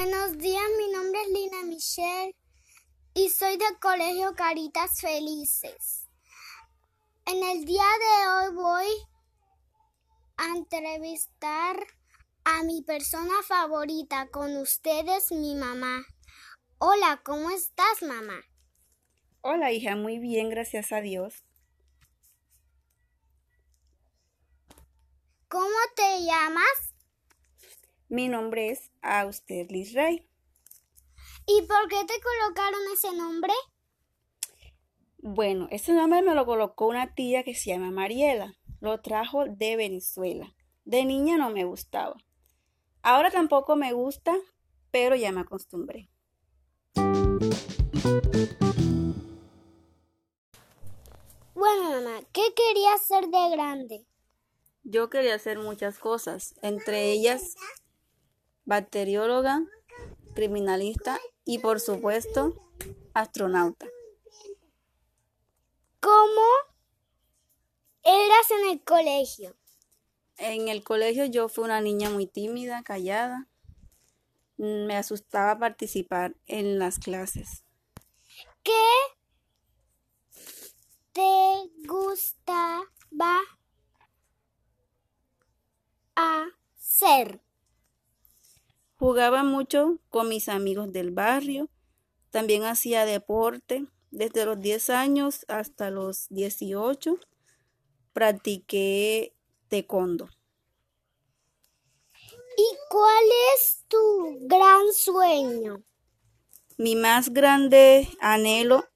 Buenos días, mi nombre es Lina Michelle y soy del Colegio Caritas Felices. En el día de hoy voy a entrevistar a mi persona favorita con ustedes, mi mamá. Hola, ¿cómo estás, mamá? Hola, hija, muy bien, gracias a Dios. ¿Cómo te llamas? Mi nombre es Auster Liz Ray. ¿Y por qué te colocaron ese nombre? Bueno, ese nombre me lo colocó una tía que se llama Mariela. Lo trajo de Venezuela. De niña no me gustaba. Ahora tampoco me gusta, pero ya me acostumbré. Bueno, mamá, ¿qué querías ser de grande? Yo quería hacer muchas cosas, entre ellas bacterióloga, criminalista y por supuesto astronauta. ¿Cómo eras en el colegio? En el colegio yo fui una niña muy tímida, callada. Me asustaba participar en las clases. ¿Qué te gustaba hacer? Jugaba mucho con mis amigos del barrio. También hacía deporte. Desde los 10 años hasta los 18 practiqué taekwondo. ¿Y cuál es tu gran sueño? Mi más grande anhelo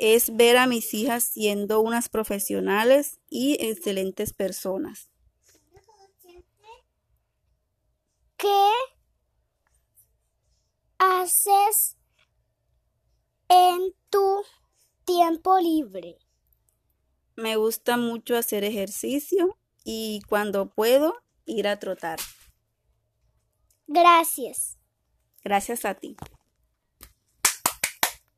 es ver a mis hijas siendo unas profesionales y excelentes personas. ¿Qué haces en tu tiempo libre? Me gusta mucho hacer ejercicio y cuando puedo ir a trotar. Gracias. Gracias a ti.